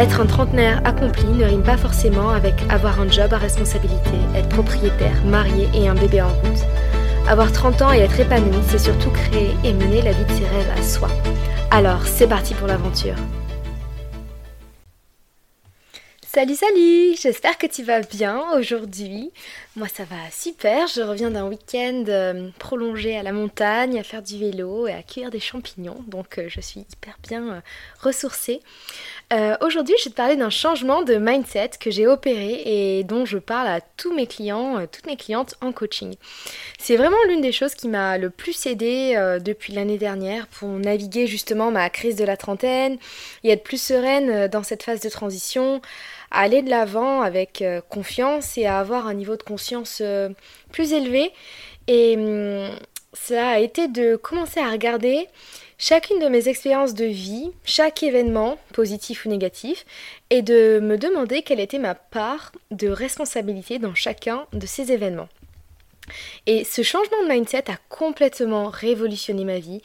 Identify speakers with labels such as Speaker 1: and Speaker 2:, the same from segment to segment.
Speaker 1: Être un trentenaire accompli ne rime pas forcément avec avoir un job à responsabilité, être propriétaire, marié et un bébé en route. Avoir 30 ans et être épanoui, c'est surtout créer et mener la vie de ses rêves à soi. Alors, c'est parti pour l'aventure. Salut salut, j'espère que tu vas bien aujourd'hui. Moi ça va super, je reviens d'un week-end euh, prolongé à la montagne, à faire du vélo et à cueillir des champignons, donc euh, je suis hyper bien euh, aujourd'hui je vais te parler d'un changement de mindset que j'ai opéré et dont je parle à tous mes clients, toutes mes clientes en coaching. C'est vraiment l'une des choses qui m'a le plus aidé depuis l'année dernière pour naviguer justement ma crise de la trentaine et être plus sereine dans cette phase de transition aller de l'avant avec euh, confiance et à avoir un niveau de conscience euh, plus élevé. Et hum, ça a été de commencer à regarder chacune de mes expériences de vie, chaque événement, positif ou négatif, et de me demander quelle était ma part de responsabilité dans chacun de ces événements. Et ce changement de mindset a complètement révolutionné ma vie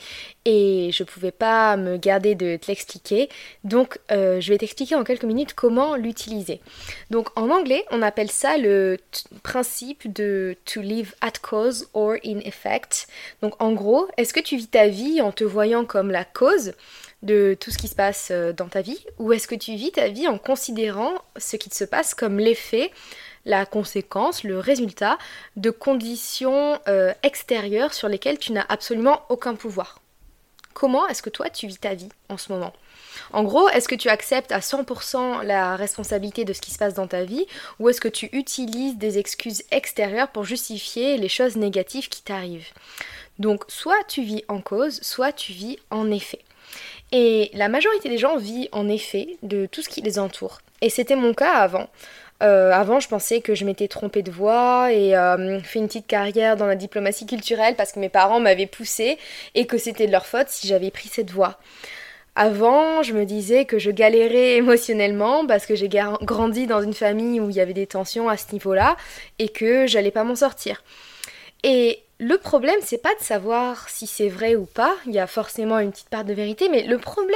Speaker 1: et je ne pouvais pas me garder de te l'expliquer. Donc euh, je vais t'expliquer en quelques minutes comment l'utiliser. Donc en anglais, on appelle ça le principe de to live at cause or in effect. Donc en gros, est-ce que tu vis ta vie en te voyant comme la cause de tout ce qui se passe euh, dans ta vie? Ou est-ce que tu vis ta vie en considérant ce qui se passe comme l'effet la conséquence, le résultat de conditions euh, extérieures sur lesquelles tu n'as absolument aucun pouvoir. Comment est-ce que toi tu vis ta vie en ce moment? En gros, est-ce que tu acceptes à 100% la responsabilité de ce qui se passe dans ta vie ou est-ce que tu utilises des excuses extérieures pour justifier les choses négatives qui t'arrivent? Donc soit tu vis en cause, soit tu vis en effet. Et la majorité des gens vivent en effet de tout ce qui les entoure. Et c'était mon cas avant. Euh, avant, je pensais que je m'étais trompée de voie et euh, fait une petite carrière dans la diplomatie culturelle parce que mes parents m'avaient poussée et que c'était de leur faute si j'avais pris cette voie. Avant, je me disais que je galérais émotionnellement parce que j'ai grandi dans une famille où il y avait des tensions à ce niveau-là et que j'allais pas m'en sortir. Et le problème, c'est pas de savoir si c'est vrai ou pas, il y a forcément une petite part de vérité, mais le problème,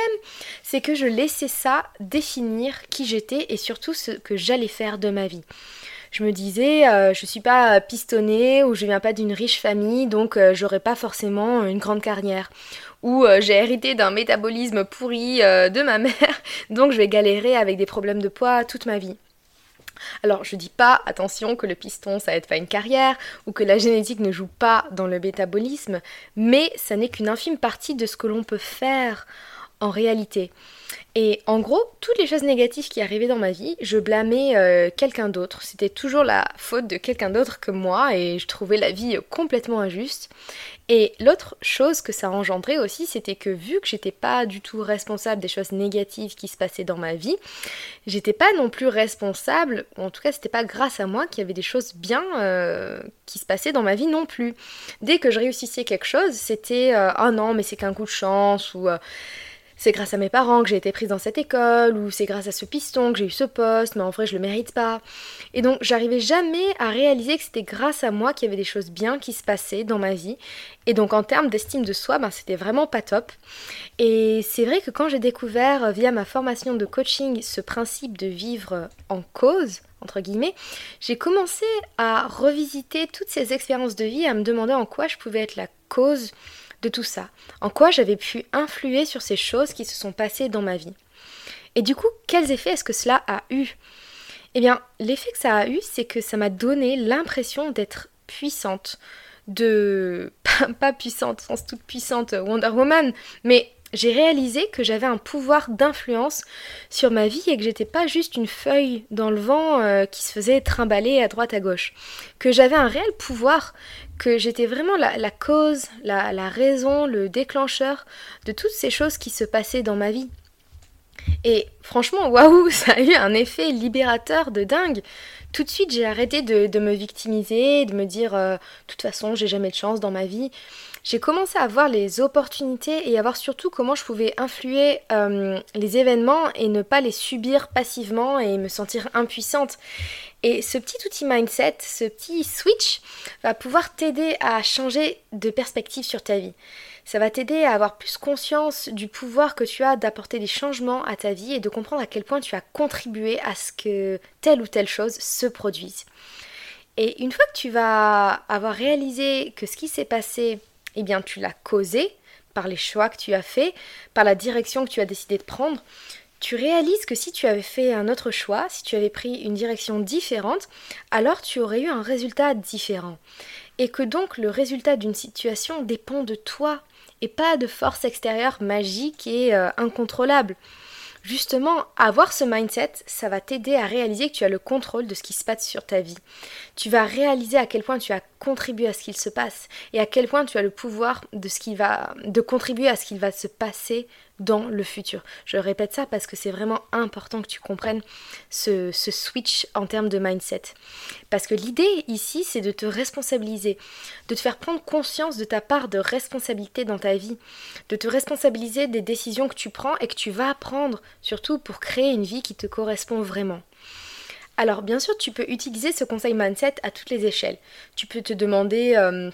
Speaker 1: c'est que je laissais ça définir qui j'étais et surtout ce que j'allais faire de ma vie. Je me disais, euh, je suis pas pistonnée ou je viens pas d'une riche famille, donc euh, j'aurai pas forcément une grande carrière. Ou euh, j'ai hérité d'un métabolisme pourri de ma mère, donc je vais galérer avec des problèmes de poids toute ma vie. Alors je dis pas, attention, que le piston ça aide pas une carrière, ou que la génétique ne joue pas dans le métabolisme, mais ça n'est qu'une infime partie de ce que l'on peut faire en réalité. Et en gros, toutes les choses négatives qui arrivaient dans ma vie, je blâmais euh, quelqu'un d'autre. C'était toujours la faute de quelqu'un d'autre que moi et je trouvais la vie complètement injuste. Et l'autre chose que ça engendrait aussi, c'était que vu que j'étais pas du tout responsable des choses négatives qui se passaient dans ma vie, j'étais pas non plus responsable, en tout cas c'était pas grâce à moi qu'il y avait des choses bien euh, qui se passaient dans ma vie non plus. Dès que je réussissais quelque chose, c'était euh, ah non mais c'est qu'un coup de chance ou c'est grâce à mes parents que j'ai été prise dans cette école, ou c'est grâce à ce piston que j'ai eu ce poste, mais en vrai je le mérite pas. Et donc j'arrivais jamais à réaliser que c'était grâce à moi qu'il y avait des choses bien qui se passaient dans ma vie. Et donc en termes d'estime de soi, ben, c'était vraiment pas top. Et c'est vrai que quand j'ai découvert euh, via ma formation de coaching ce principe de vivre en cause, entre guillemets, j'ai commencé à revisiter toutes ces expériences de vie, à me demander en quoi je pouvais être la cause de tout ça En quoi j'avais pu influer sur ces choses qui se sont passées dans ma vie Et du coup, quels effets est-ce que cela a eu? Eh bien, l'effet que ça a eu, c'est que ça m'a donné l'impression d'être puissante, de... pas puissante, sens toute puissante Wonder Woman, mais j'ai réalisé que j'avais un pouvoir d'influence sur ma vie et que j'étais pas juste une feuille dans le vent euh, qui se faisait trimballer à droite à gauche. Que j'avais un réel pouvoir, que j'étais vraiment la, cause, la, raison, le déclencheur de toutes ces choses qui se passaient dans ma vie. Et franchement, waouh, ça a eu un effet libérateur de dingue. Tout de suite, j'ai arrêté de, me victimiser, de me dire, euh, de toute façon, j'ai jamais de chance dans ma vie. J'ai commencé à voir les opportunités et à voir surtout comment je pouvais influer euh, les événements et ne pas les subir passivement et me sentir impuissante. Et ce petit outil mindset, ce petit switch, va pouvoir t'aider à changer de perspective sur ta vie. Ça va t'aider à avoir plus conscience du pouvoir que tu as d'apporter des changements à ta vie et de comprendre à quel point tu as contribué à ce que telle ou telle chose se produise. Et une fois que tu vas avoir réalisé que ce qui s'est passé, eh bien tu l'as causé par les choix que tu as faits, par la direction que tu as décidé de prendre, tu réalises que si tu avais fait un autre choix, si tu avais pris une direction différente, alors tu aurais eu un résultat différent. Et que donc le résultat d'une situation dépend de toi et pas de force extérieure magique et euh, incontrôlable. Justement, avoir ce mindset, ça va t'aider à réaliser que tu as le contrôle de ce qui se passe sur ta vie. Tu vas réaliser à quel point tu as contribué à ce qu'il se passe et à quel point tu as le pouvoir de ce qui va de contribuer à ce qu'il va se passer dans le futur. Je répète ça parce que c'est vraiment important que tu comprennes ce, switch en termes de mindset. Parce que l'idée ici, c'est de te responsabiliser, de te faire prendre conscience de ta part de responsabilité dans ta vie, de te responsabiliser des décisions que tu prends et que tu vas prendre, surtout pour créer une vie qui te correspond vraiment. Alors bien sûr, tu peux utiliser ce conseil mindset à toutes les échelles. Tu peux te demander... Euh,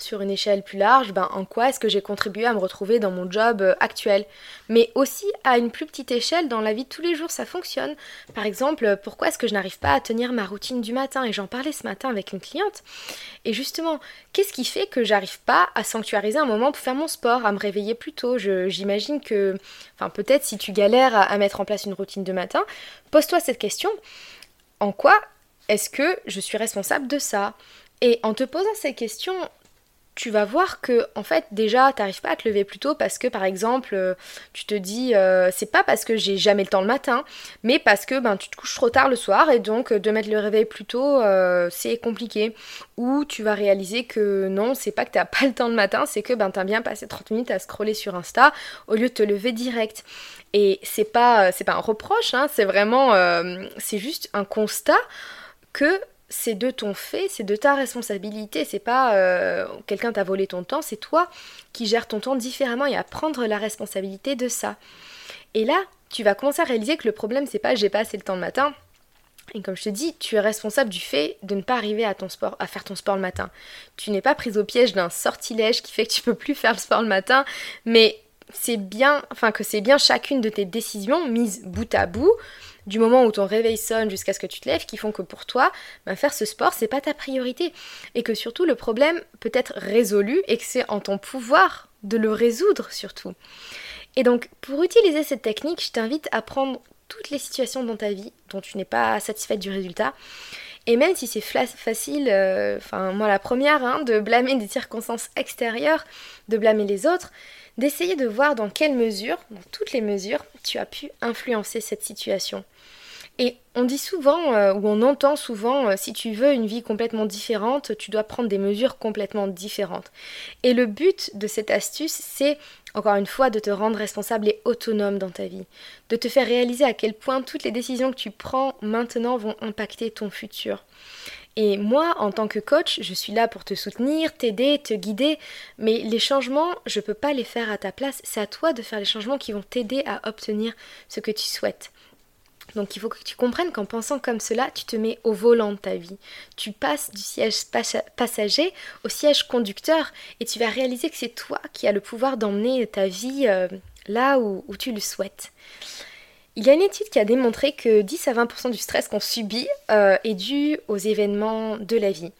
Speaker 1: sur une échelle plus large, ben, en quoi est-ce que j'ai contribué à me retrouver dans mon job euh, actuel. Mais aussi à une plus petite échelle, dans la vie de tous les jours, ça fonctionne. Par exemple, euh, pourquoi est-ce que je n'arrive pas à tenir ma routine du matin? Et j'en parlais ce matin avec une cliente. Et justement, qu'est-ce qui fait que j'arrive pas à sanctuariser un moment pour faire mon sport, à me réveiller plus tôt? J'imagine que, enfin peut-être si tu galères à mettre en place une routine de matin, pose-toi cette question. En quoi est-ce que je suis responsable de ça? Et en te posant ces questions, tu vas voir que en fait déjà t'arrives pas à te lever plus tôt parce que par exemple euh, tu te dis euh, c'est pas parce que j'ai jamais le temps le matin mais parce que ben tu te couches trop tard le soir et donc de mettre le réveil plus tôt euh, c'est compliqué. Ou tu vas réaliser que non c'est pas que t'as pas le temps le matin c'est que ben t'as bien passé 30 minutes à scroller sur Insta au lieu de te lever direct. Et c'est pas c'est pas un reproche hein, c'est vraiment c'est juste un constat que c'est de ton fait, c'est de ta responsabilité, c'est pas euh, quelqu'un t'a volé ton temps, c'est toi qui gères ton temps différemment et à prendre la responsabilité de ça. Et là, tu vas commencer à réaliser que le problème c'est pas j'ai pas assez le temps le matin. Et comme je te dis, tu es responsable du fait de ne pas arriver à ton sport, à faire ton sport le matin. Tu n'es pas prise au piège d'un sortilège qui fait que tu peux plus faire le sport le matin, mais c'est bien, enfin que c'est bien chacune de tes décisions mises bout à bout du moment où ton réveil sonne jusqu'à ce que tu te lèves qui font que pour toi, ben, faire ce sport, c'est pas ta priorité. Et que surtout, le problème peut être résolu et que c'est en ton pouvoir de le résoudre surtout. Et donc, pour utiliser cette technique, je t'invite à prendre toutes les situations dans ta vie dont tu n'es pas satisfaite du résultat. Et même si c'est facile, euh, enfin moi la première, hein, de blâmer des circonstances extérieures, de blâmer les autres, d'essayer de voir dans quelle mesure, dans toutes les mesures, tu as pu influencer cette situation. Et on dit souvent, euh, ou on entend souvent, euh, si tu veux une vie complètement différente, tu dois prendre des mesures complètement différentes. Et le but de cette astuce, c'est, encore une fois, de te rendre responsable et autonome dans ta vie. De te faire réaliser à quel point toutes les décisions que tu prends maintenant vont impacter ton futur. Et moi, en tant que coach, je suis là pour te soutenir, t'aider, te guider, mais les changements, je ne peux pas les faire à ta place. C'est à toi de faire les changements qui vont t'aider à obtenir ce que tu souhaites. Donc il faut que tu comprennes qu'en pensant comme cela, tu te mets au volant de ta vie. Tu passes du siège passager au siège conducteur et tu vas réaliser que c'est toi qui as le pouvoir d'emmener ta vie euh, là où, tu le souhaites. Il y a une étude qui a démontré que 10 à 20% du stress qu'on subit euh, est dû aux événements de la vie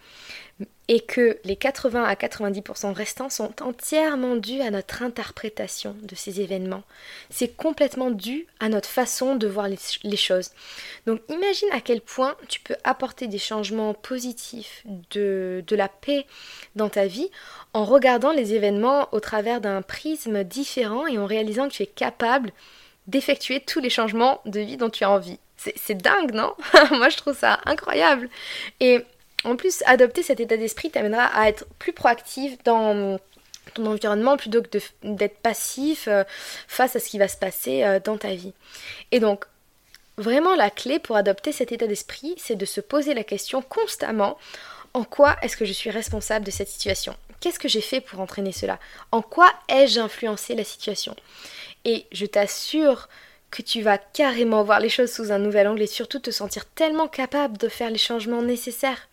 Speaker 1: et que les 80 à 90% restants sont entièrement dus à notre interprétation de ces événements. C'est complètement dû à notre façon de voir les, choses. Donc imagine à quel point tu peux apporter des changements positifs, de, la paix dans ta vie en regardant les événements au travers d'un prisme différent et en réalisant que tu es capable d'effectuer tous les changements de vie dont tu as envie. C'est dingue, non? Moi je trouve ça incroyable. Et en plus, adopter cet état d'esprit t'amènera à être plus proactive dans ton environnement plutôt que d'être passif euh, face à ce qui va se passer euh, dans ta vie. Et donc, vraiment la clé pour adopter cet état d'esprit, c'est de se poser la question constamment, en quoi est-ce que je suis responsable de cette situation? Qu'est-ce que j'ai fait pour entraîner cela? En quoi ai-je influencé la situation? Et je t'assure que tu vas carrément voir les choses sous un nouvel angle et surtout te sentir tellement capable de faire les changements nécessaires.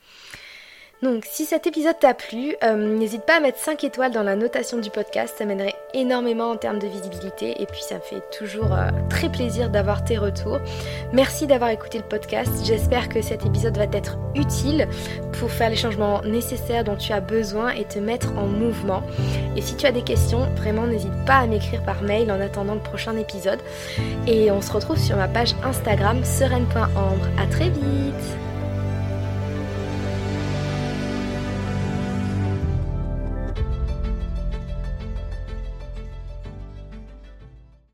Speaker 1: Donc si cet épisode t'a plu, euh, n'hésite pas à mettre 5 étoiles dans la notation du podcast, ça m'aiderait énormément en termes de visibilité et puis ça me fait toujours euh, très plaisir d'avoir tes retours. Merci d'avoir écouté le podcast, j'espère que cet épisode va t'être utile pour faire les changements nécessaires dont tu as besoin et te mettre en mouvement. Et si tu as des questions, vraiment n'hésite pas à m'écrire par mail en attendant le prochain épisode. Et on se retrouve sur ma page Instagram sereine.ambre. À très vite